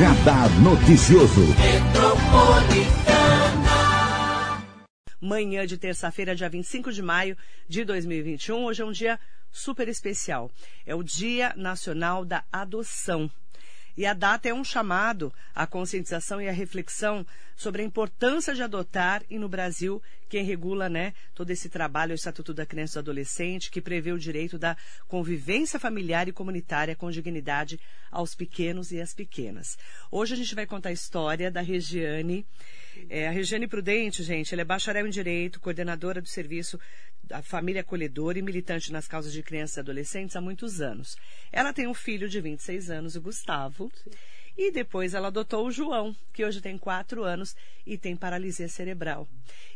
Radar Noticioso. Manhã de terça-feira, dia 25 de maio de 2021. Hoje é um dia super especial. É o Dia Nacional da Adoção. E a data é um chamado à conscientização e à reflexão sobre a importância de adotar e no Brasil quem regula, né, todo esse trabalho, o Estatuto da Criança e do Adolescente, que prevê o direito da convivência familiar e comunitária com dignidade aos pequenos e às pequenas. Hoje a gente vai contar a história da Regiane. É, a Regiane Prudente, gente, ela é bacharel em Direito, coordenadora do Serviço da Família Acolhedora e militante nas causas de crianças e adolescentes há muitos anos. Ela tem um filho de 26 anos, o Gustavo. Sim. E depois ela adotou o João, que hoje tem quatro anos e tem paralisia cerebral.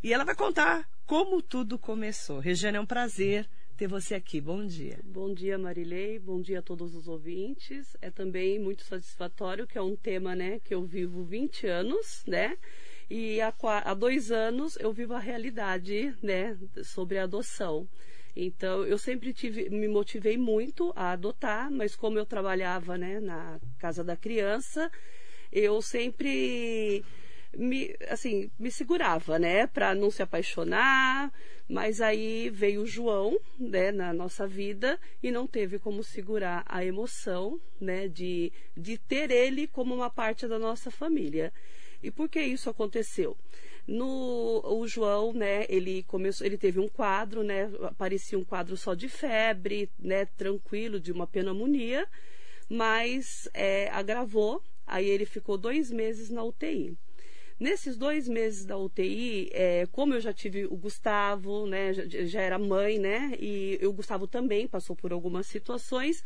E ela vai contar como tudo começou. Regiane, é um prazer ter você aqui. Bom dia. Bom dia, Marilei. Bom dia a todos os ouvintes. É também muito satisfatório que é um tema, né, que eu vivo 20 anos, né? E há, há dois anos eu vivo a realidade, né, sobre a adoção. Então, eu sempre tive, me motivei muito a adotar, mas como eu trabalhava né, na casa da criança, eu sempre me, assim, me segurava, né, para não se apaixonar, mas aí veio o João, né, na nossa vida e não teve como segurar a emoção, né, de, de ter ele como uma parte da nossa família. E por que isso aconteceu? No o João, né, ele começou, ele teve um quadro, né, parecia um quadro só de febre, né, tranquilo, de uma pneumonia, mas é, agravou. Aí ele ficou dois meses na UTI. Nesses dois meses da UTI, é, como eu já tive o Gustavo, né, já, já, era mãe, né, e o Gustavo também passou por algumas situações,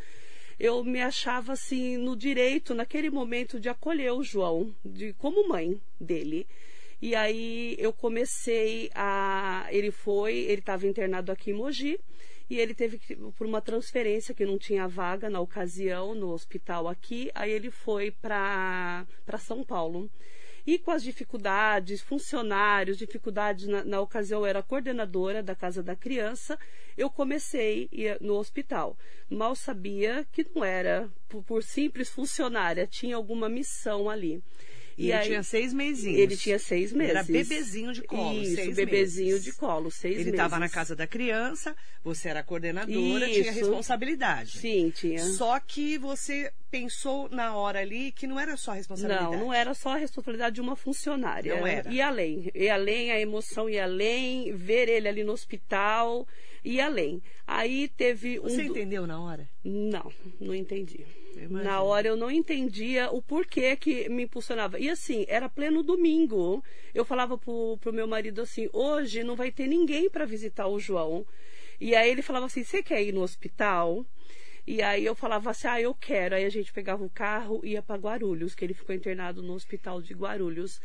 eu me achava assim no direito naquele momento de acolher o João, de como mãe dele. E aí eu comecei a. Ele foi, ele estava internado aqui em Mogi e ele teve que, por uma transferência que não tinha vaga na ocasião no hospital aqui, aí ele foi para São Paulo. E com as dificuldades, funcionários, dificuldades, na, na ocasião eu era coordenadora da Casa da Criança, eu comecei no hospital. Mal sabia que não era por, por simples funcionária, tinha alguma missão ali. E, e ele aí, tinha seis mesinhos. Ele tinha seis meses. Era bebezinho de colo. Isso, seis bebezinho meses. de colo, seis ele meses. Ele estava na casa da criança, você era coordenadora, Isso. tinha responsabilidade. Sim, tinha. Só que você pensou na hora ali que não era só a responsabilidade. Não, não era só a responsabilidade de uma funcionária. Não era. E além. E além, a emoção e além, ver ele ali no hospital e além. Aí teve um. Você entendeu na hora? Não, não entendi. Na hora eu não entendia o porquê que me impulsionava. E assim, era pleno domingo. Eu falava pro, pro meu marido assim: hoje não vai ter ninguém para visitar o João. E aí ele falava assim: você quer ir no hospital? E aí eu falava assim: ah, eu quero. Aí a gente pegava o carro e ia para Guarulhos, que ele ficou internado no hospital de Guarulhos.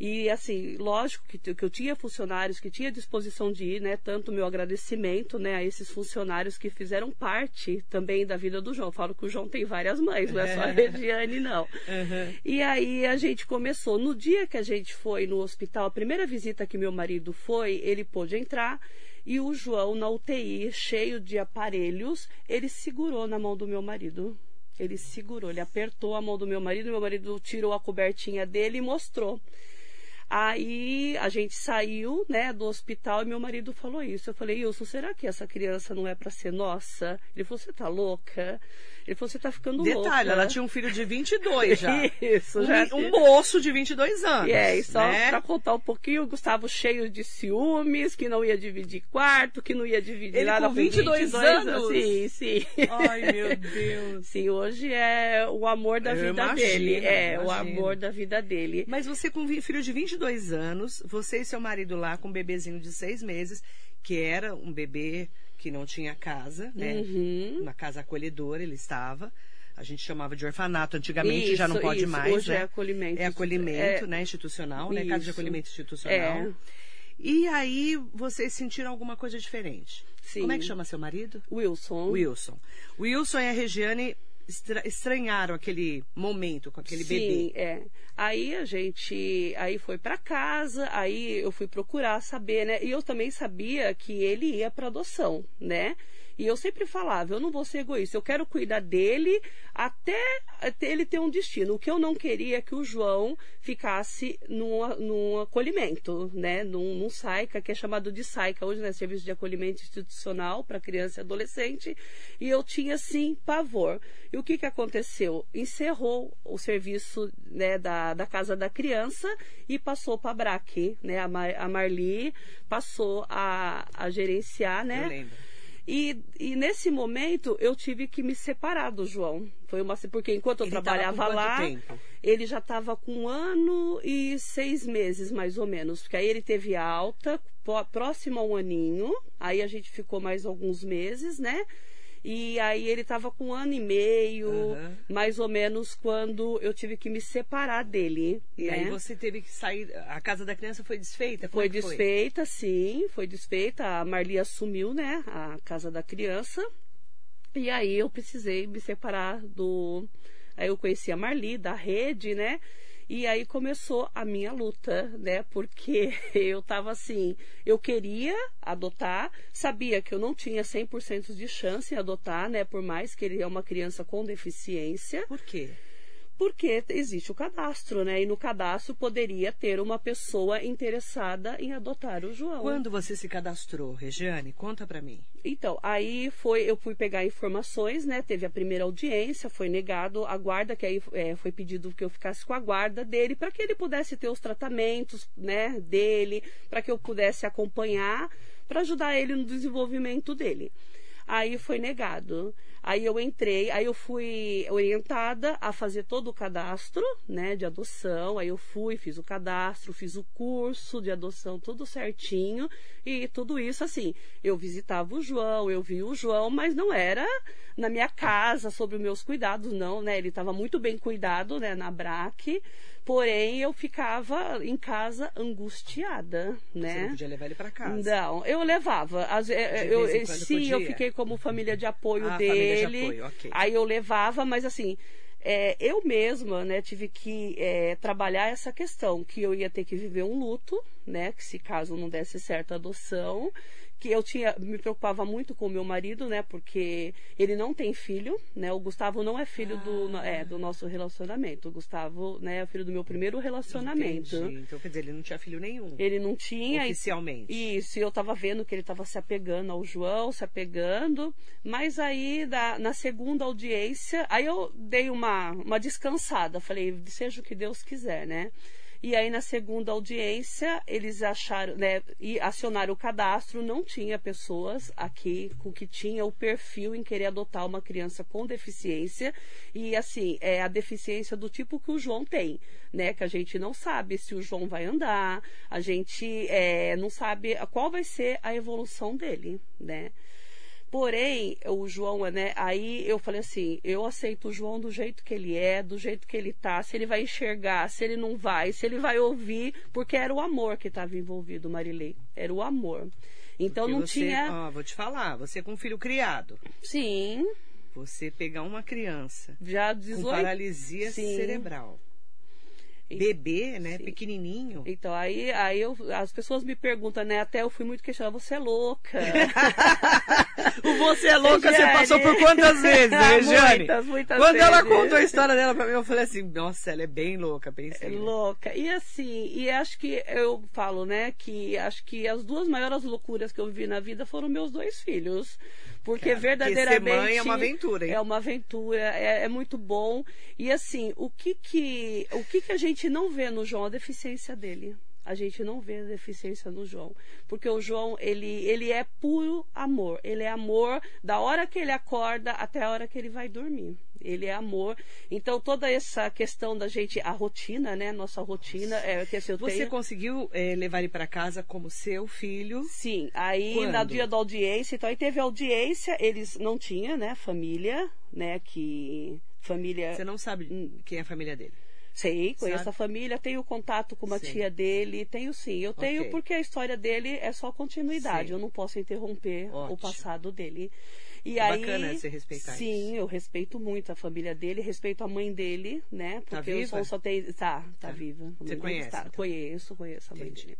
E assim, lógico que, que eu tinha funcionários que tinha disposição de ir, né? Tanto meu agradecimento, né, a esses funcionários que fizeram parte também da vida do João. Eu falo que o João tem várias mães, não é só a Regiane, não. Uhum. E aí a gente começou. No dia que a gente foi no hospital, a primeira visita que meu marido foi, ele pôde entrar. E o João, na UTI, cheio de aparelhos, ele segurou na mão do meu marido. Ele segurou, ele apertou a mão do meu marido, meu marido tirou a cobertinha dele e mostrou. Aí a gente saiu, né, do hospital e meu marido falou isso. Eu falei, Wilson, será que essa criança não é para ser nossa? Ele falou, você tá louca? Ele falou, você tá ficando Detalhe, louca. Detalhe, ela tinha um filho de 22 já. Isso, um, já. Um moço de 22 anos. É, e só né? pra contar um pouquinho, o Gustavo cheio de ciúmes, que não ia dividir quarto, que não ia dividir Ele nada com 22, 22 anos? Sim, sim. Ai, meu Deus. Sim, hoje é o amor da Eu vida imagino, dele. É, imagino. o amor da vida dele. Mas você com filho de 22 anos, você e seu marido lá com um bebezinho de seis meses, que era um bebê que não tinha casa, né? Uhum. Uma casa acolhedora ele estava. A gente chamava de orfanato antigamente, já não Isso, pode isso. mais, Hoje né? é acolhimento. É acolhimento, É, né? Institucional, né? Casa de Isso. acolhimento institucional. É. E aí vocês sentiram alguma coisa diferente? Sim. Como é que chama seu marido? Wilson. Wilson. Wilson e a Regiane estra- estranharam aquele momento com aquele Sim, bebê. é. Aí a gente, aí foi para casa, aí eu fui procurar saber, né? E eu também sabia que ele ia para adoção, né? E eu sempre falava, eu não vou ser egoísta, eu quero cuidar dele até ele ter um destino. O que eu não queria é que o João ficasse num, num acolhimento, né? Num, num SAICA, que é chamado de SAICA hoje, né? Serviço de Acolhimento Institucional para Criança e Adolescente. E eu tinha, sim, pavor. E o que, que aconteceu? Encerrou o serviço né, da, da Casa da Criança e passou para a BRAC, né? A, Mar, a Marli passou a, a gerenciar, né? Eu lembro. E, e, nesse momento eu tive que me separar do João. Foi uma porque enquanto eu Ele trabalhava lá, tempo? ele já estava com um ano e seis meses mais ou menos, porque aí ele teve alta próximo a um aninho. Aí a gente ficou mais alguns meses, né? E aí ele estava com um ano e meio, uhum. mais ou menos, quando eu tive que me separar dele. E né? aí você teve que sair. A casa da criança foi desfeita? Foi desfeita, foi? sim, foi desfeita. A Marli assumiu, né, a casa da criança. E aí eu precisei me separar do. Aí eu conheci a Marli da rede, né? E aí começou a minha luta, né? Porque eu tava assim, eu queria adotar, sabia que eu não tinha 100% de chance em adotar, né? Por mais que ele é uma criança com deficiência. Por quê? Porque existe o cadastro, né? E no cadastro poderia ter uma pessoa interessada em adotar o João. Quando você se cadastrou, Regiane? Conta para mim. Então, aí foi, eu fui pegar informações, né? Teve a primeira audiência, foi negado a guarda, que aí é, foi pedido que eu ficasse com a guarda dele para que ele pudesse ter os tratamentos, né? Dele, para que eu pudesse acompanhar, para ajudar ele no desenvolvimento dele. Aí foi negado. Aí eu entrei, aí eu fui orientada a fazer todo o cadastro, né, de adoção. Aí eu fui, fiz o cadastro, fiz o curso de adoção, tudo certinho. E tudo isso assim, eu visitava o João, eu vi o João, mas não era na minha casa sobre os meus cuidados, não, né? Ele estava muito bem cuidado, né, na BRAC. Porém, eu ficava em casa angustiada, né? Você não podia levar ele para casa? Não, eu levava. As, eu, eu sim, podia. eu fiquei como família de apoio ah, dele. Família de apoio, okay. Aí eu levava, mas assim, é, eu mesma, né, tive que é, trabalhar essa questão, que eu ia ter que viver um luto, né, que se caso não desse certo a adoção, que eu tinha me preocupava muito com o meu marido, né? Porque ele não tem filho, né? O Gustavo não é filho ah. do, é, do nosso relacionamento. O Gustavo, né, é filho do meu primeiro relacionamento. Entendi. Então, quer dizer, ele não tinha filho nenhum. Ele não tinha. Oficialmente. Isso, e eu tava vendo que ele tava se apegando ao João, se apegando. Mas aí, da, na segunda audiência, aí eu dei uma, uma descansada. Falei, seja o que Deus quiser, né? E aí, na segunda audiência, eles acharam, né, e acionaram o cadastro, não tinha pessoas aqui com que tinha o perfil em querer adotar uma criança com deficiência. E assim, é a deficiência do tipo que o João tem, né? Que a gente não sabe se o João vai andar, a gente é, não sabe qual vai ser a evolução dele, né? Porém, o João, né? Aí eu falei assim: eu aceito o João do jeito que ele é, do jeito que ele tá, se ele vai enxergar, se ele não vai, se ele vai ouvir, porque era o amor que estava envolvido, Marilei. Era o amor. Então porque não você, tinha. Ó, vou te falar, você com um filho criado. Sim. Você pegar uma criança já 18... com paralisia Sim. cerebral bebê, né? Sim. Pequenininho. Então, aí, aí eu, as pessoas me perguntam, né? Até eu fui muito questionada, você é louca. o você é louca, você passou por quantas vezes, né, Jane? Muitas, muitas Quando vezes. ela contou a história dela pra mim, eu falei assim, nossa, ela é bem louca, pensei. É louca. E assim, e acho que eu falo, né, que acho que as duas maiores loucuras que eu vi na vida foram meus dois filhos. Porque Cara, verdadeiramente. Porque ser mãe é uma aventura, hein? É uma aventura, é, é, muito bom. E assim, o que que, o que que a gente não vê no João? A deficiência dele. A gente não vê a deficiência no João. Porque o João, ele, ele é puro amor. Ele é amor da hora que ele acorda até a hora que ele vai dormir. Ele é amor. Então, toda essa questão da gente, a rotina, né? Nossa rotina. É, que assim, Você tenho... conseguiu é, levar ele para casa como seu filho? Sim. Aí, Quando? no dia da audiência, então aí teve audiência, eles não tinham, né? Família, né? Que. Família. Você não sabe quem é a família dele? Sei, conheço Sabe? a família, tenho contato com uma sim. tia dele, tenho sim. Eu tenho okay. porque a história dele é só continuidade, sim. eu não posso interromper Ótimo. o passado dele. E é aí, bacana você respeitar sim, isso. eu respeito muito a família dele, respeito a mãe dele, né? Porque tá viva? eu só, só tenho. Tá, tá, tá. viva. Você conhece? Tá. Então. Conheço, conheço a mãe Entendi. dele.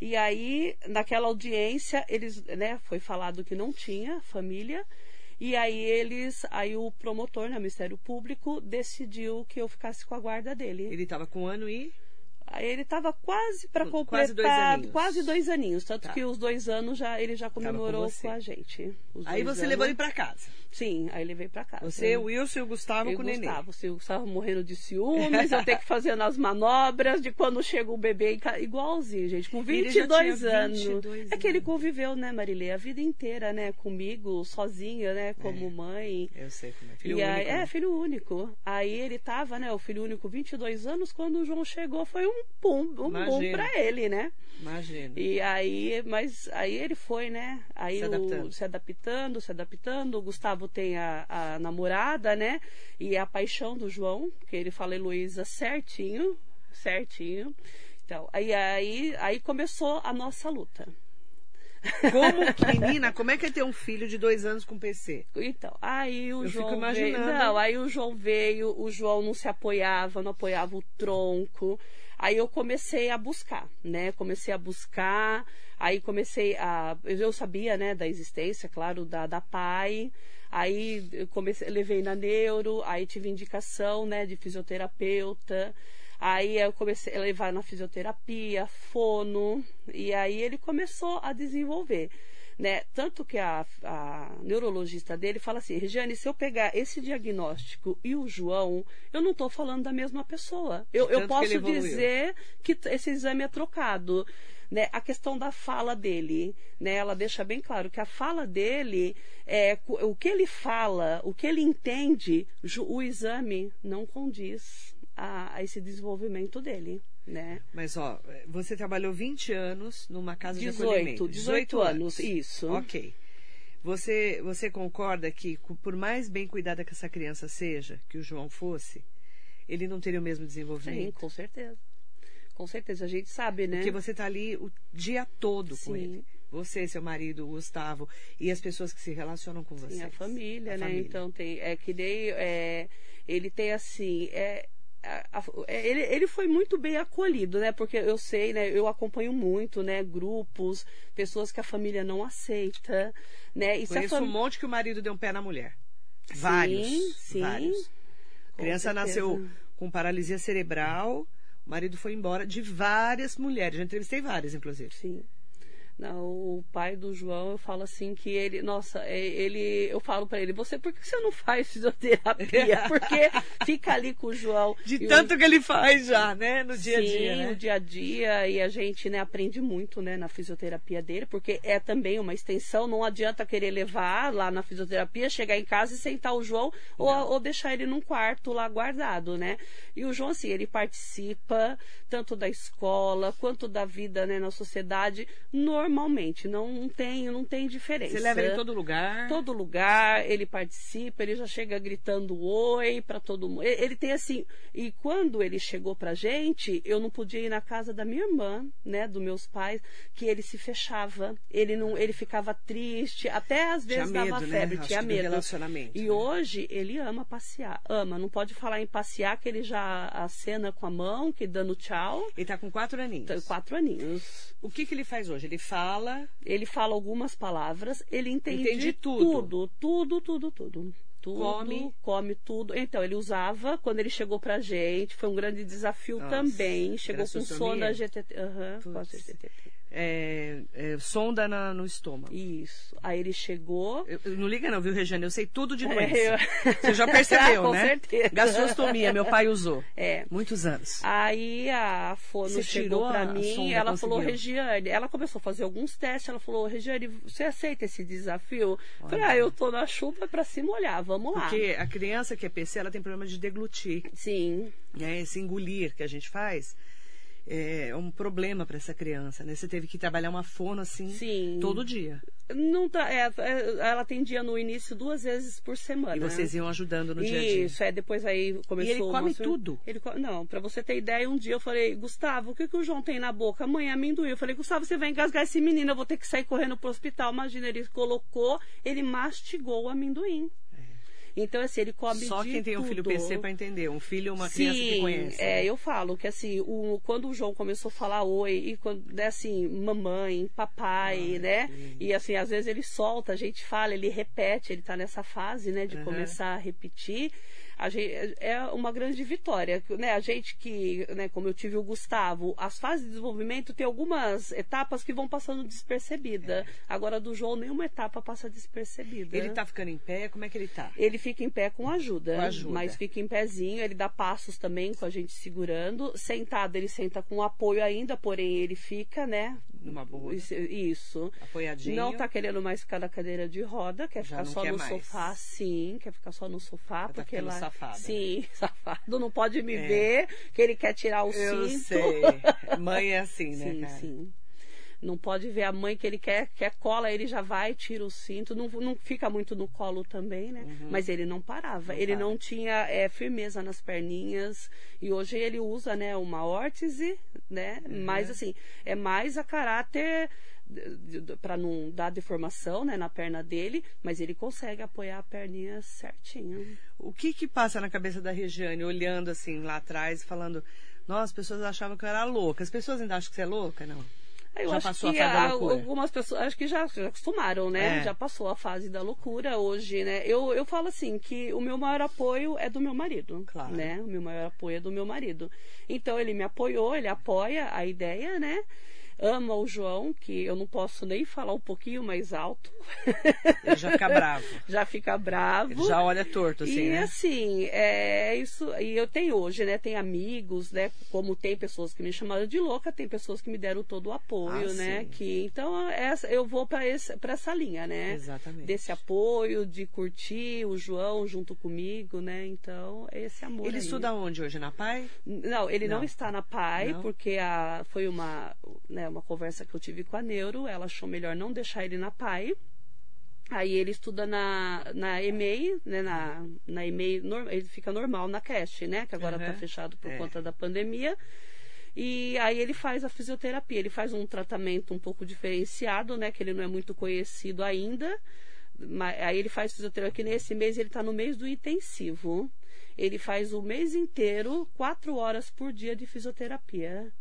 E aí, naquela audiência, eles, né, foi falado que não tinha família. E aí eles, aí o promotor, né, Ministério Público, decidiu que eu ficasse com a guarda dele. Ele estava com um ano e ele estava quase para completar Quase dois aninhos. quase dois aninhos, tanto Tá. que os dois anos já ele já comemorou você. com, a gente. Aí você levou ele anos. para casa. Sim, aí levei para casa. Você, o Wilson e o Gustavo e com o o neném. Gustavo, se o Gustavo morrendo de ciúmes, eu tenho que fazer as manobras de quando chega o bebê igualzinho, gente, com Ele já 22 tinha anos. 22 É que ele anos. conviveu, né, Marilê, a vida inteira, né, comigo, sozinha, né, como mãe. Eu sei como é. Filho E aí, único, é, né? filho único. Aí ele tava, né, o filho único, 22 anos, quando o João chegou, foi um pum, um Imagina. boom pra ele, né? Imagina. E aí, mas aí ele foi, né? Aí Se o- adaptando. se adaptando, se adaptando. O Gustavo tem a, a namorada, né? E a paixão do João, que ele fala Heloísa certinho, certinho. Então, aí, aí, aí começou a nossa luta. Como que, menina, como é que é ter um filho de dois anos com PC? Então, aí o Eu João fico veio. imaginando. Não, aí o João veio, o João não se apoiava, não apoiava o tronco. Aí eu comecei a buscar, né? Comecei a buscar, aí comecei a. Eu sabia, né, da existência, claro, da, da PAI. Aí eu comecei, levei na neuro, aí tive indicação, né, de fisioterapeuta. Aí eu comecei a levar na fisioterapia, fono, e aí ele começou a desenvolver. Né? Tanto que a, a neurologista dele fala assim, Regiane, se eu pegar esse diagnóstico e o João, eu não estou falando da mesma pessoa. Eu, eu que posso evoluiu. dizer que esse exame é trocado. Né? A questão da fala dele, né? ela deixa bem claro que a fala dele, é, o que ele fala, o que ele entende, o exame não condiz a, a esse desenvolvimento dele. Né? Mas, ó, você trabalhou 20 anos numa casa de 18, acolhimento. 18 anos, isso. Ok. Você, você concorda que, por mais bem cuidada que essa criança seja, que o João fosse, ele não teria o mesmo Sim, desenvolvimento? com certeza. Com certeza, a gente sabe, né? Porque você está ali o dia todo com Sim. ele. Você, seu marido, o Gustavo e as pessoas que se relacionam com você. Sim, a família, né? Então tem. É que nem. É, ele tem assim. É, a- a- é, ele, ele foi muito bem acolhido, né? Porque eu sei, né? Eu acompanho muito, né? Grupos, pessoas que a família não aceita, né? E Conheço fam- um monte que o marido deu um pé na mulher. Vários. sim, vários. A criança certeza. nasceu com paralisia cerebral, o marido foi embora de várias mulheres. Já entrevistei várias, inclusive. Sim. Não, o pai do João, eu falo assim que ele, nossa, é, ele, eu falo pra ele, você, por que você não faz fisioterapia? Porque fica ali com o João. De o- tanto que ele faz já, né? No dia a Sim, dia, né? o dia a dia e a gente né, aprende muito né, na fisioterapia dele, porque é também uma extensão, não adianta querer levar lá na fisioterapia, chegar em casa e sentar o João ou, ou deixar ele num quarto lá guardado, né? E o João, assim, ele participa tanto da escola quanto da vida né, na sociedade normalmente, não tem, não tem diferença. Você leva ele em todo lugar. Todo lugar, ele participa, ele já chega gritando oi para todo mundo. Ele, tem assim, e quando ele chegou pra gente, eu não podia ir na casa da minha irmã, né, dos meus pais, que ele se fechava, ele não, ele ficava triste, até às Tinha vezes medo, dava né? febre, Acho tinha do medo. relacionamento, E né? hoje ele ama passear, ama, não pode falar em passear que ele já acena com a mão, que dando tchau. Ele tá com quatro aninhos. Tem quatro aninhos. O que, que ele faz hoje? Ele fala. Ele fala algumas palavras, ele entende Entende tudo. tudo, tudo, tudo, tudo. Tudo, Come. come tudo. Então, ele usava, quando ele chegou pra gente, foi um grande desafio Nossa, também. Chegou com traçossomia? sonda GTT. Aham, com a Putz. GTT. É, é, sonda na- no estômago. Isso. Aí ele chegou. Eu- eu- não liga não, viu, Regiane? Eu sei tudo de É, doença. eu- Você já percebeu, Com né? certeza. Gastrostomia, meu pai usou. É. Muitos anos. Aí a Fono chegou pra a- mim sonda, ela falou, conseguiu? Regiane, ela começou a fazer alguns testes, ela falou, Regiane, você aceita esse desafio? Eu Falei, ah, eu tô na chuva pra se molhar, vamos lá. Porque a criança que é PC, ela tem problema de deglutir. Sim, né? Esse engolir que a gente faz é um problema para essa criança, né? Você teve que trabalhar uma fono assim Sim. todo dia. Não tá, é, é, ela atendia no início duas vezes por semana. E vocês iam ajudando no dia a dia. Isso, é, depois aí começou... E ele come tudo? Ele Não, pra você ter ideia, um dia eu falei, Gustavo, o que, que o João tem na boca? Mãe, amendoim. Eu falei, Gustavo, você vai engasgar esse menino, eu vou ter que sair correndo pro hospital. Imagina, ele colocou, ele mastigou o amendoim. Então, assim, ele come Só de quem tem um filho tudo. PC para entender. Um filho é uma Sim, criança que conhece. é, né? eu falo que assim, o, quando o João começou a falar oi, e quando, né, assim, mamãe, papai, Ah, né? E assim, às vezes ele solta, a gente fala, ele repete, ele tá nessa fase, né, de Aham. começar a repetir. Gente, é uma grande vitória, né? A gente que, né, como eu tive o Gustavo, as fases de desenvolvimento tem algumas etapas que vão passando despercebida. Agora do João nenhuma etapa passa despercebida. É. Ele tá ficando em pé? Como é que ele tá? Ele fica em pé com ajuda, Com ajuda. mas fica em pezinho, ele dá passos também com a gente segurando. Sentado, ele senta com apoio ainda, porém ele fica, né? Numa boa. Isso. isso. Apoiadinho. Não tá querendo mais ficar na cadeira de roda, quer Já ficar só quer no mais. sofá, sim, quer ficar só no sofá, tá porque lá. safada. Sim, safado, não pode me É. ver, que ele quer tirar o Eu cinto. sei. Mãe é assim, né, Sim, cara? sim. Não pode ver a mãe que ele quer, quer cola, ele já vai, tira o cinto. Não, não fica muito no colo também, né? Mas ele não parava. Uhum. Não ele para. não tinha é, firmeza nas perninhas. E hoje ele usa, né, uma órtese, né? Uhum. Mas assim, é mais a caráter para não dar deformação né, na perna dele, mas ele consegue apoiar a perninha certinho. O que que passa na cabeça da Regiane, olhando assim lá atrás, falando, nossa, as pessoas achavam que eu era louca. As pessoas ainda acham que você é louca? Não. Eu Já acho passou a que fase da há loucura? algumas pessoas acho que já, já acostumaram, né? É. Já passou a fase da loucura hoje, né? Eu, eu falo assim que o meu maior apoio é do meu marido, Claro. né? O meu maior apoio é do meu marido. Então ele me apoiou, ele apoia a ideia, né? Ama o João, que eu não posso nem falar um pouquinho mais alto, Ele já fica bravo. já fica bravo. Ele já olha torto, assim, e né? assim, é isso. E eu tenho hoje, né? Tem amigos, né? Como tem pessoas que me chamaram de louca, tem pessoas que me deram todo o apoio, Ah, né? sim. Que então essa, eu vou para essa linha, né? Exatamente. Desse apoio, de curtir o João junto comigo, né? Então, esse amor. Ele aí. estuda onde hoje? Na PAI? Não, ele não, Não. está na PAI, Não? porque a, foi uma, né, uma conversa que eu tive com a Neuro, ela achou melhor não deixar ele na PAI. Aí ele estuda na, na EMEI, né, na, na EMEI, ele fica normal na creche, né, que agora está Aham. fechado por É. conta da pandemia. E aí ele faz a fisioterapia, ele faz um tratamento um pouco diferenciado, né, que ele não é muito conhecido ainda. Mas, aí ele faz fisioterapia, nesse mês ele está no mês do intensivo. Ele faz o mês inteiro, quatro horas por dia de fisioterapia.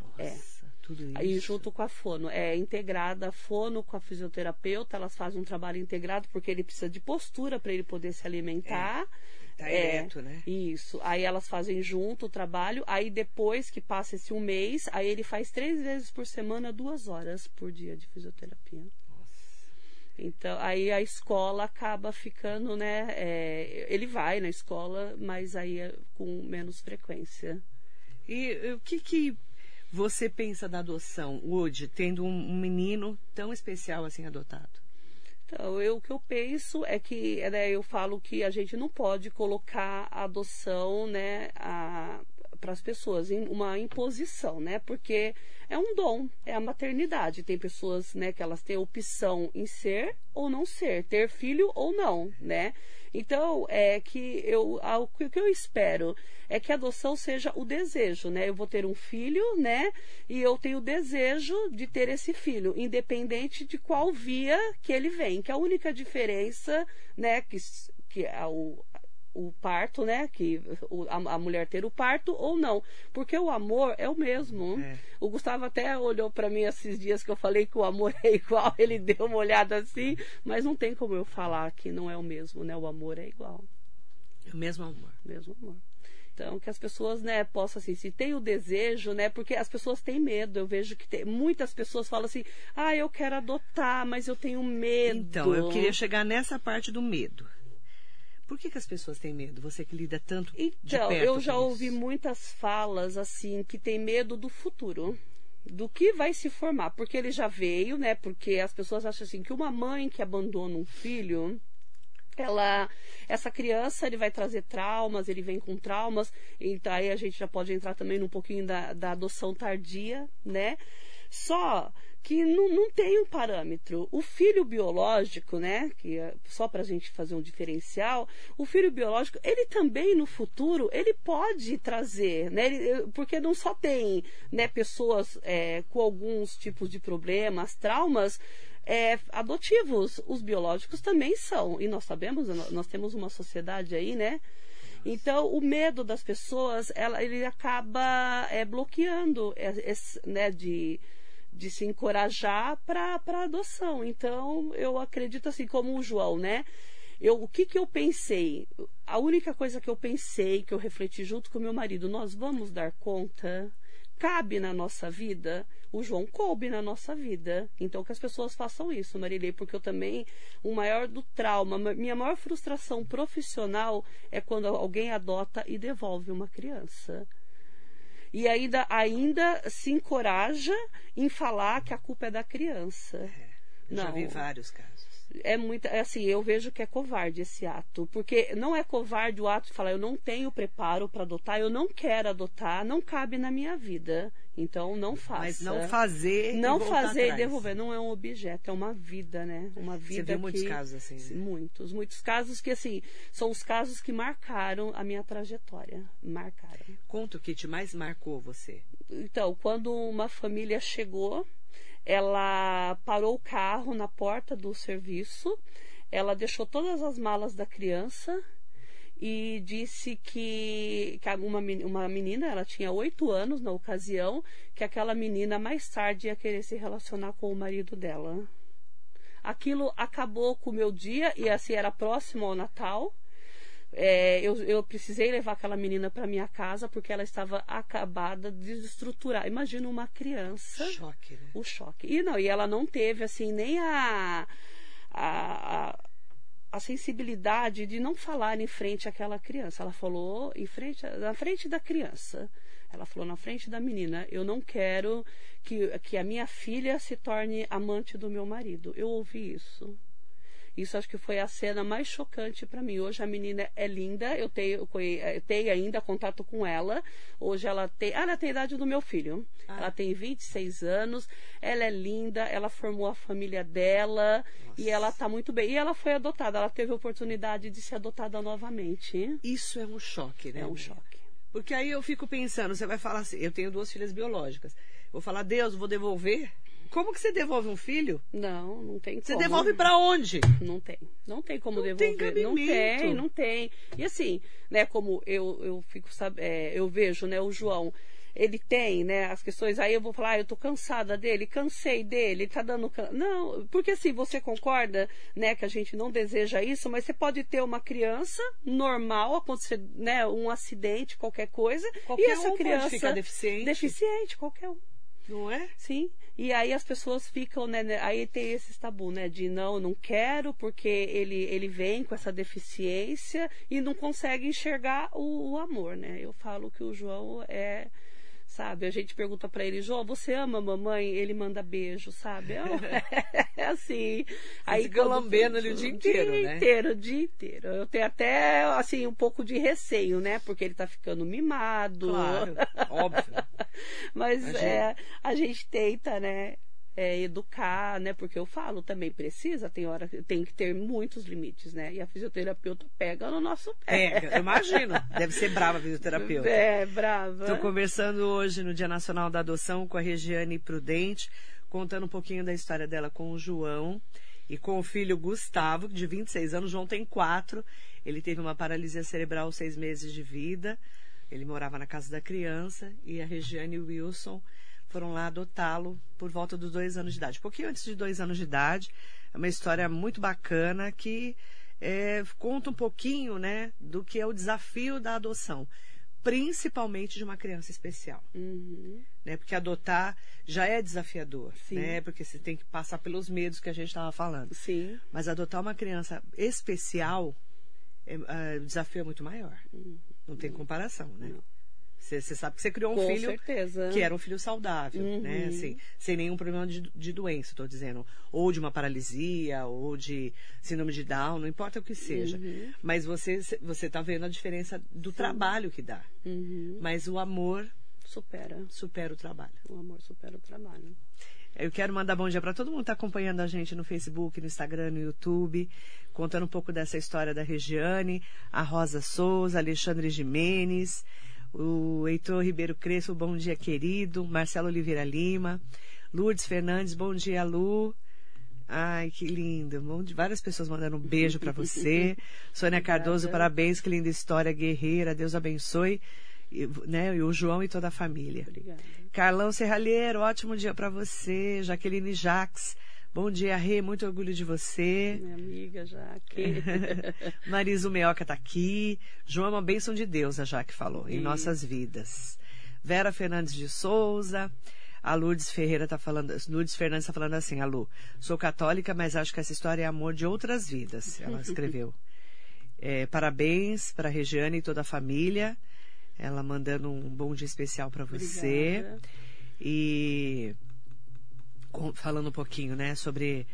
Nossa, tudo isso. Aí junto com a fono. É integrada a fono com a fisioterapeuta, elas fazem um trabalho integrado porque ele precisa de postura para ele poder se alimentar. Tá É, ereto, né? Isso. Aí elas fazem junto o trabalho. Aí depois que passa esse um mês, aí ele faz três vezes por semana, duas horas por dia de fisioterapia. Então, aí a escola acaba ficando, né? é, ele vai na escola, mas aí é com menos frequência. E e o que que você pensa da adoção hoje, tendo um, menino tão especial assim adotado? Então, eu, o que eu penso é que né, eu falo que a gente não pode colocar a adoção né, para as pessoas em uma imposição, né? Porque é um dom, é a maternidade. Tem pessoas né, que elas têm opção em ser ou não ser, ter filho ou não, né? Então, é que eu, a- o que eu espero é que a adoção seja o desejo, né? Eu vou ter um filho, né? E eu tenho o desejo de ter esse filho, independente de qual via que ele vem. Que a única diferença, né? Que, que é o, parto, né? Que o- a, a mulher ter o parto ou não. Porque o amor é o mesmo. É. O Gustavo até olhou para mim esses dias que eu falei que o amor é igual. Ele deu uma olhada assim, mas não tem como eu falar que não é o mesmo, né? O amor é igual É o mesmo amor. mesmo amor. Então, que as pessoas, né, possam, assim, se tem o desejo, né, porque as pessoas têm medo. Eu vejo que tem, muitas pessoas falam assim, ah, eu quero adotar, mas eu tenho medo. Então, eu queria chegar nessa parte do medo. Por que, que as pessoas têm medo? Você que lida tanto de Então, eu já ouvi isso. muitas falas, assim, que tem medo do futuro. Do que vai se formar. Porque ele já veio, né, porque as pessoas acham assim, que uma mãe que abandona um filho, ela essa criança ele vai trazer traumas ele vem com traumas então aí a gente já pode entrar também num pouquinho da, da adoção tardia né só que não, não tem um parâmetro. O filho biológico, né, que é só para a gente fazer um diferencial, o filho biológico, ele também no futuro, ele pode trazer, né, ele- porque não só tem, né, pessoas é, com alguns tipos de problemas, traumas, é, adotivos. Os biológicos também são. E nós sabemos, nós temos uma sociedade aí, né? Então, o medo das pessoas, ela, ele acaba é, bloqueando esse, né, de, de se encorajar para a adoção. Então, eu acredito assim, como o João, né? Eu, o que, que eu pensei? A única coisa que eu pensei, que eu refleti junto com meu marido, nós vamos dar conta? Cabe na nossa vida? o João coube na nossa vida. Então que as pessoas façam isso, Marilei, porque eu também, o maior do trauma, minha maior frustração profissional é quando alguém adota e devolve uma criança. E ainda, ainda se encoraja em falar que a culpa é da criança. É, Não. Já vi vários casos é muito, é assim, eu vejo que é covarde esse ato, porque não é covarde o ato de falar eu não tenho preparo para adotar, eu não quero adotar, não cabe na minha vida. Então não faça. Mas não fazer, não e fazer atrás. e devolver não é um objeto, é uma vida, né? Uma vida Você viu que, muitos casos assim. Né? Muitos, muitos casos que assim são os casos que marcaram a minha trajetória, marcaram. Conta o que te mais marcou você. Então, quando uma família chegou ela parou o carro na porta do serviço, ela deixou todas as malas da criança e disse que, que uma, uma menina, ela tinha oito anos na ocasião, que aquela menina mais tarde ia querer se relacionar com o marido dela. Aquilo acabou com o meu dia e assim era próximo ao Natal. É, eu, eu, precisei levar aquela menina para minha casa porque ela estava acabada de desestruturar. Imagina uma criança. Choque, né? O choque. E não, e ela não teve assim nem a, a, a, a sensibilidade de não falar em frente àquela criança. Ela falou em frente, na frente da criança. Ela falou na frente da menina: Eu não quero que, que a minha filha se torne amante do meu marido. Eu ouvi isso. Isso acho que foi a cena mais chocante para mim. Hoje a menina é linda, eu tenho, eu tenho ainda contato com ela. Hoje ela tem. Ah, ela tem a idade do meu filho. Ah. Ela tem 26 anos, ela é linda, ela formou a família dela Nossa. e ela está muito bem. E ela foi adotada, ela teve a oportunidade de ser adotada novamente. Isso é um choque, né? É um choque. Porque aí eu fico pensando, você vai falar assim, eu tenho duas filhas biológicas. Vou falar, Deus, vou devolver? Como que você devolve um filho? Não, não tem Você como. devolve para onde? Não tem. Não tem como não devolver. Tem não tem, não tem. E assim, né, como eu, eu fico é, eu vejo, né, o João, ele tem, né, as questões, aí eu vou falar, ah, eu tô cansada dele, cansei dele, tá dando can... Não, porque assim, você concorda, né, que a gente não deseja isso, mas você pode ter uma criança normal, acontecer, né, um acidente, qualquer coisa, qualquer e essa um criança pode ficar deficiente. Deficiente, qualquer um. Não é? Sim. E aí as pessoas ficam, né, né, aí tem esse tabu, né, de não, não quero porque ele, ele vem com essa deficiência e não consegue enxergar o, o amor, né? Eu falo que o João é sabe? A gente pergunta para ele, João, você ama a mamãe? Ele manda beijo, sabe? É, assim. Aí fica lambendo ele o dia inteiro, dia né? inteiro, o dia inteiro. Eu tenho até, assim, um pouco de receio, né? Porque ele tá ficando mimado. Claro, óbvio. Mas é, a gente tenta, né? É, educar, né? Porque eu falo também precisa, tem hora tem que ter muitos limites, né? E a fisioterapeuta pega no nosso pé. Pega, eu imagino. Deve ser brava a fisioterapeuta. É, brava. Estou conversando hoje no Dia Nacional da Adoção com a Regiane Prudente, contando um pouquinho da história dela com o João e com o filho Gustavo, de 26 anos. João tem quatro. Ele teve uma paralisia cerebral seis meses de vida. Ele morava na casa da criança e a Regiane Wilson foram lá adotá-lo por volta dos dois anos de idade. Um pouquinho antes de dois anos de idade. É uma história muito bacana que é, conta um pouquinho né, do que é o desafio da adoção. Principalmente de uma criança especial. Uhum. Né, porque adotar já é desafiador, Sim. né? Porque você tem que passar pelos medos que a gente estava falando. Sim. Mas adotar uma criança especial, é, é, o desafio é muito maior. Uhum. Não tem comparação, né? Não. Você, sabe que você criou um Com filho certeza. que era um filho saudável, uhum. né? Assim, sem nenhum problema de, de doença, estou dizendo. Ou de uma paralisia, ou de síndrome de Down, não importa o que seja. Uhum. Mas você você está vendo a diferença do Sim. trabalho que dá. Uhum. Mas o amor supera. Supera o trabalho. O amor supera o trabalho. Eu quero mandar bom dia para todo mundo que está acompanhando a gente no Facebook, no Instagram, no YouTube, contando um pouco dessa história da Regiane, a Rosa Souza, Alexandre Jimenez, o Heitor Ribeiro Crespo, bom dia, querido. Marcelo Oliveira Lima. Lourdes Fernandes, bom dia, Lu. Ai, que lindo. Várias pessoas mandando um beijo para você. Sônia Cardoso, parabéns, que linda história, guerreira. Deus abençoe. E, né, e o João e toda a família. Obrigada. Carlão Serralheiro, ótimo dia para você. Jaqueline Jax, bom dia, Rê, muito orgulho de você. Minha amiga Jaque. Marisa Meoca tá aqui. João é uma bênção de Deus, a Jaque falou, em nossas vidas. Vera Fernandes de Souza. A Lourdes Ferreira tá falando, Lourdes Fernandes está falando assim, a Lu, sou católica, mas acho que essa história é amor de outras vidas, ela escreveu. É, parabéns para a Regiane e toda a família. Ela mandando um bom dia especial para você. Obrigada. E falando um pouquinho, né, sobre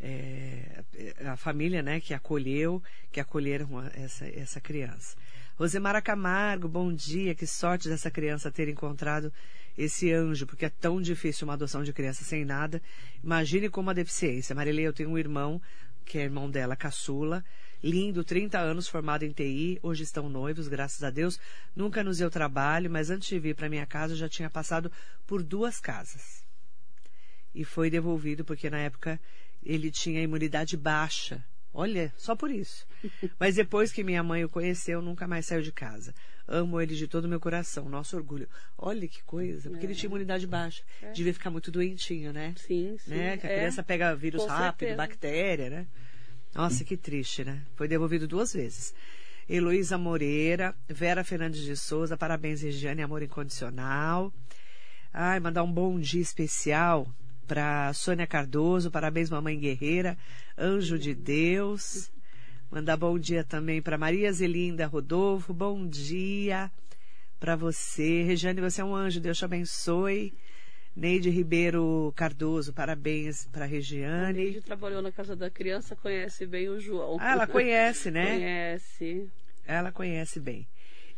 é, a família, né, que acolheu, que acolheram a- essa, essa criança. Rosemara Camargo, bom dia. Que sorte dessa criança ter encontrado esse anjo, porque é tão difícil uma adoção de criança sem nada. Imagine com uma deficiência. Marilei, eu tenho um irmão, que é irmão dela, caçula, lindo, 30 anos, formado em TI, hoje estão noivos, graças a Deus. Nunca nos deu trabalho, mas antes de vir para minha casa, eu já tinha passado por duas casas. E foi devolvido porque na época ele tinha imunidade baixa. Olha, só por isso. Mas depois que minha mãe o conheceu, nunca mais saiu de casa. Amo ele de todo o meu coração, nosso orgulho. Olha que coisa, porque ele tinha imunidade baixa. Devia ficar muito doentinho, né? Sim, sim. né? Que a é. criança pega vírus Com rápido, certeza. bactéria, né? Nossa, que triste, né? Foi devolvido duas vezes. Heloísa Moreira, Vera Fernandes de Souza, parabéns, Regiane, amor incondicional. Ai, mandar um bom dia especial para Sônia Cardoso, parabéns, mamãe guerreira, anjo de Deus. Mandar bom dia também para Maria Zelinda Rodolfo, bom dia para você. Regiane, você é um anjo, Deus te abençoe. Neide Ribeiro Cardoso, parabéns para A Regiane. Neide trabalhou na Casa da Criança, conhece bem o João. Ah, ela conhece, né? Conhece. Ela conhece bem.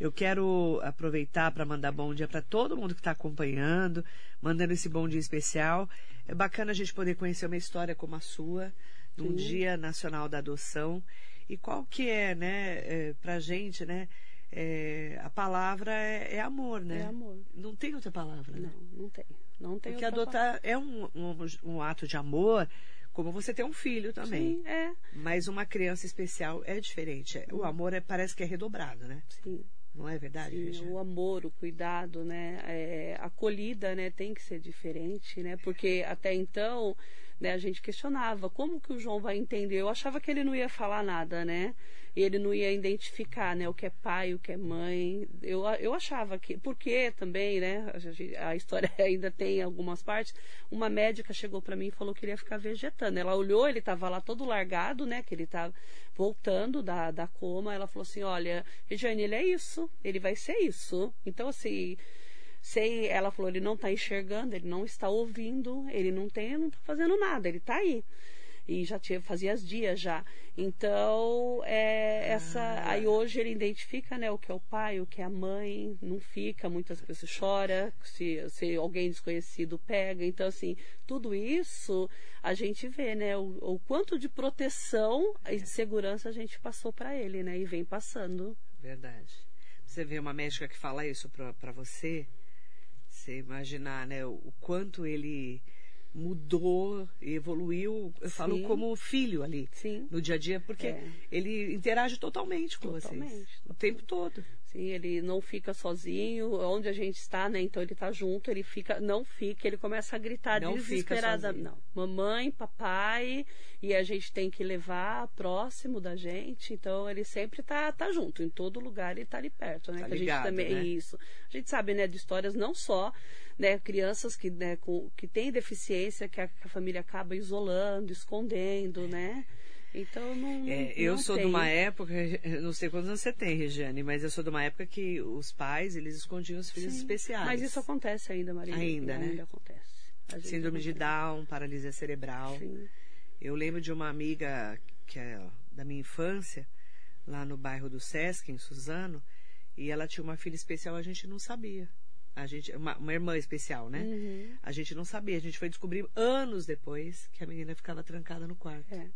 Eu quero aproveitar para mandar bom dia para todo mundo que está acompanhando, mandando esse bom dia especial. É bacana a gente poder conhecer uma história como a sua, num Sim. Dia Nacional da Adoção. E qual que é, né, é, pra gente, né? é, a palavra é, é amor, né? É amor. Não tem outra palavra, né? Não, não tem. Não tem Porque adotar é um, um, um ato de amor, como você ter um filho palavra. também. Sim, é. Mas uma criança especial é diferente. É- O amor é- parece que é redobrado, né? Sim. Não é verdade, Sim, o amor, o cuidado, né? É, a acolhida, né? Tem que ser diferente, né? Porque até então, né? A gente questionava como que o João vai entender. Eu achava que ele não ia falar nada, né? Ele não ia identificar, né? O que é pai, o que é mãe. Eu, eu achava que, porque também, né? A, a história ainda tem algumas partes. Uma médica chegou para mim e falou que ele ia ficar vegetando. Ela olhou, ele estava lá todo largado, né? Que ele estava voltando da, da coma. Ela falou assim: Olha, Regiane, ele é isso. Ele vai ser isso. Então, assim, sem, ela falou: Ele não está enxergando, ele não está ouvindo, ele não tem, não está fazendo nada, ele está aí. E já tinha, fazia dias já. Então, é, essa. Ah. Aí hoje ele identifica né, o que é o pai, o que é a mãe, não fica, muitas pessoas choram, se, se alguém desconhecido pega. Então, assim, tudo isso a gente vê, né? O, o quanto de proteção e de segurança a gente passou para ele, né? E vem passando. Verdade. Você vê uma médica que fala isso pra você, você imaginar, né, o, quanto ele mudou evoluiu, eu falo Sim. como filho ali, Sim. no dia a dia, porque É. ele interage totalmente com vocês. Totalmente. O tempo todo. Sim, ele não fica sozinho, onde a gente está, né? Então ele tá junto, ele fica, não fica, ele começa a gritar Não desesperada. Não, mamãe, papai, e a gente tem que levar próximo da gente. Então ele sempre tá, tá junto, em todo lugar ele tá ali perto, né? Tá ligado, a gente também né? isso. A gente sabe, né, de histórias não só né, crianças que, né, com, que têm deficiência que a, que a família acaba isolando, escondendo, né? Então não. É, eu não sou tem. de uma época, não sei quantos anos você tem, Regiane, mas eu sou de uma época que os pais, eles escondiam os filhos Sim, especiais. Mas isso acontece ainda, Maria. Ainda, né? Ainda acontece. Síndrome de. Down, paralisia cerebral. Sim. Eu lembro de uma amiga que é da minha infância, lá no bairro do Sesc, em Suzano, e ela tinha uma filha especial, a gente não sabia. A gente, uma, uma irmã especial, né? Uhum. A gente não sabia. A gente foi descobrir anos depois que a menina ficava trancada no quarto. É.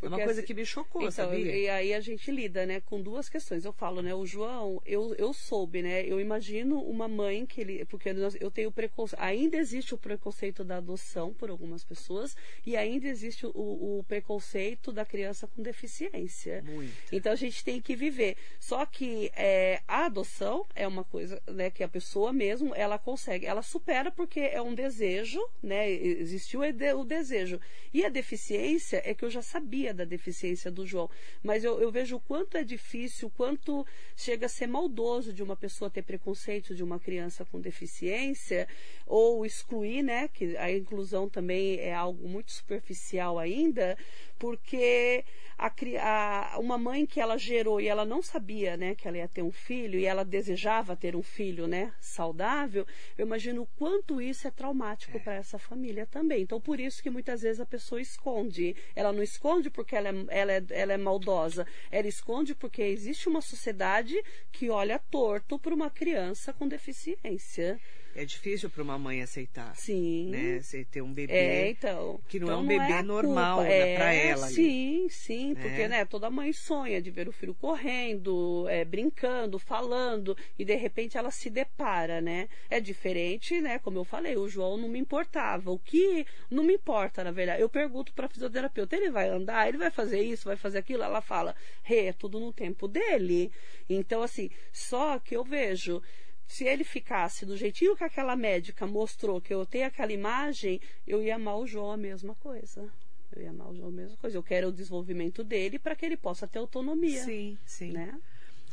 é uma coisa que me chocou, então, sabia? E aí a gente lida, né, com duas questões. Eu falo, né, o João, eu, eu soube, né, eu imagino uma mãe que ele, porque eu tenho preconceito, ainda existe o preconceito da adoção por algumas pessoas e ainda existe o, o preconceito da criança com deficiência. Muito. Então a gente tem que viver. Só que é, a adoção é uma coisa, né, que a pessoa mesmo, ela consegue, ela supera porque é um desejo, né, existiu o desejo. E a deficiência é que eu já sabia da deficiência do João, mas eu, eu vejo o quanto é difícil, o quanto chega a ser maldoso de uma pessoa ter preconceito de uma criança com deficiência ou excluir, né, que a inclusão também é algo muito superficial ainda, porque a, a, uma mãe que ela gerou e ela não sabia, né, que ela ia ter um filho e ela desejava ter um filho, né, saudável, eu imagino o quanto isso é traumático é. para essa família também. Então, por isso que muitas vezes a pessoa esconde. Ela não esconde porque ela é, ela é, ela é maldosa, ela esconde porque existe uma sociedade que olha torto para uma criança com deficiência é difícil para uma mãe aceitar. Sim. Né? Você ter um bebê é, então, que não então é um bebê é normal né, para ela. Ali. Sim, sim, é. porque né, toda mãe sonha de ver o filho correndo, é, brincando, falando, e de repente ela se depara, né? É diferente, né? Como eu falei, o João não me importava. O que não me importa, na verdade. Eu pergunto para a fisioterapeuta, ele vai andar, ele vai fazer isso, vai fazer aquilo? Ela fala, Rê, é tudo no tempo dele. Então, assim, só que eu vejo se ele ficasse do jeitinho que aquela médica mostrou que eu tenho aquela imagem, eu ia amar o João a mesma coisa. Eu ia amar o João a mesma coisa. Eu quero o desenvolvimento dele para que ele possa ter autonomia. Sim, sim. Né?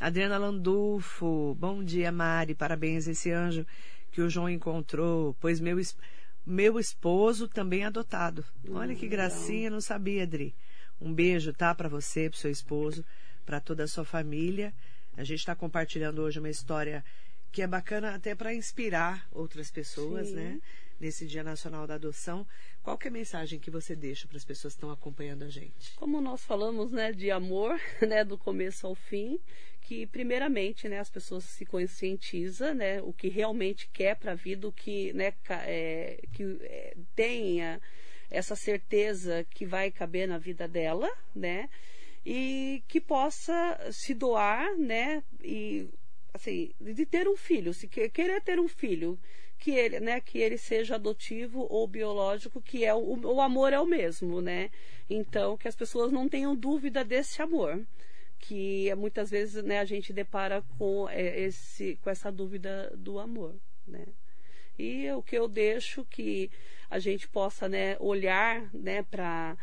Adriana Landulfo, bom dia, Mari. Parabéns esse anjo que o João encontrou, pois meu, meu esposo também é adotado. Olha que hum, gracinha, não sabia, Adri. Um beijo, tá, para você, para seu esposo, para toda a sua família. A gente está compartilhando hoje uma história que é bacana até para inspirar outras pessoas, Sim. né? Nesse Dia Nacional da Adoção. Qual que é a mensagem que você deixa para as pessoas que estão acompanhando a gente? Como nós falamos, né, de amor, né, do começo ao fim, que primeiramente, né, as pessoas se conscientiza, né, o que realmente quer para a vida, o que, né, é, que é, tenha essa certeza que vai caber na vida dela, né, e que possa se doar, né, e assim, de ter um filho, se querer ter um filho, que ele, né, que ele seja adotivo ou biológico, que é o, o amor é o mesmo, né? Então, que as pessoas não tenham dúvida desse amor, que muitas vezes, né, a gente depara com é, esse com essa dúvida do amor, né? E o que eu deixo que a gente possa, né, olhar, né, para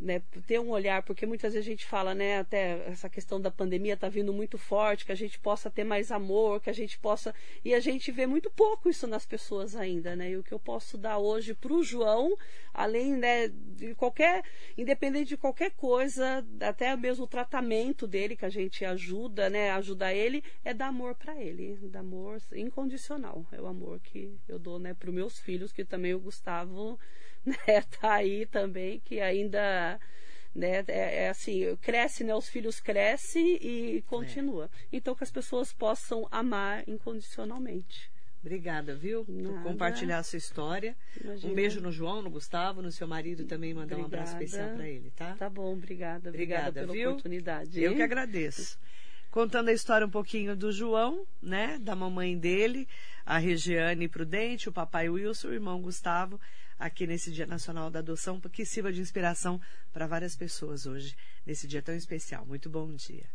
né, ter um olhar, porque muitas vezes a gente fala, né, até essa questão da pandemia está vindo muito forte, que a gente possa ter mais amor, que a gente possa. E a gente vê muito pouco isso nas pessoas ainda, né? E o que eu posso dar hoje para o João, além né, de qualquer. independente de qualquer coisa, até mesmo o tratamento dele, que a gente ajuda, né, ajuda ele, é dar amor para ele, dar amor incondicional. É o amor que eu dou, né, para os meus filhos, que também o Gustavo né, tá aí também, que ainda né, é, é, assim, cresce, né, os filhos crescem e continua. É. Então que as pessoas possam amar incondicionalmente. Obrigada, viu? Por compartilhar a sua história. Imagina. Um beijo no João, no Gustavo, no seu marido também, mandar obrigada. um abraço especial para ele, tá? Tá bom, obrigada. Obrigada, obrigada pela viu? oportunidade. Eu que agradeço. Contando a história um pouquinho do João, né? Da mamãe dele, a Regiane Prudente, o papai Wilson, o irmão Gustavo aqui nesse Dia Nacional da Adoção, que sirva de inspiração para várias pessoas hoje, nesse dia tão especial. Muito bom dia.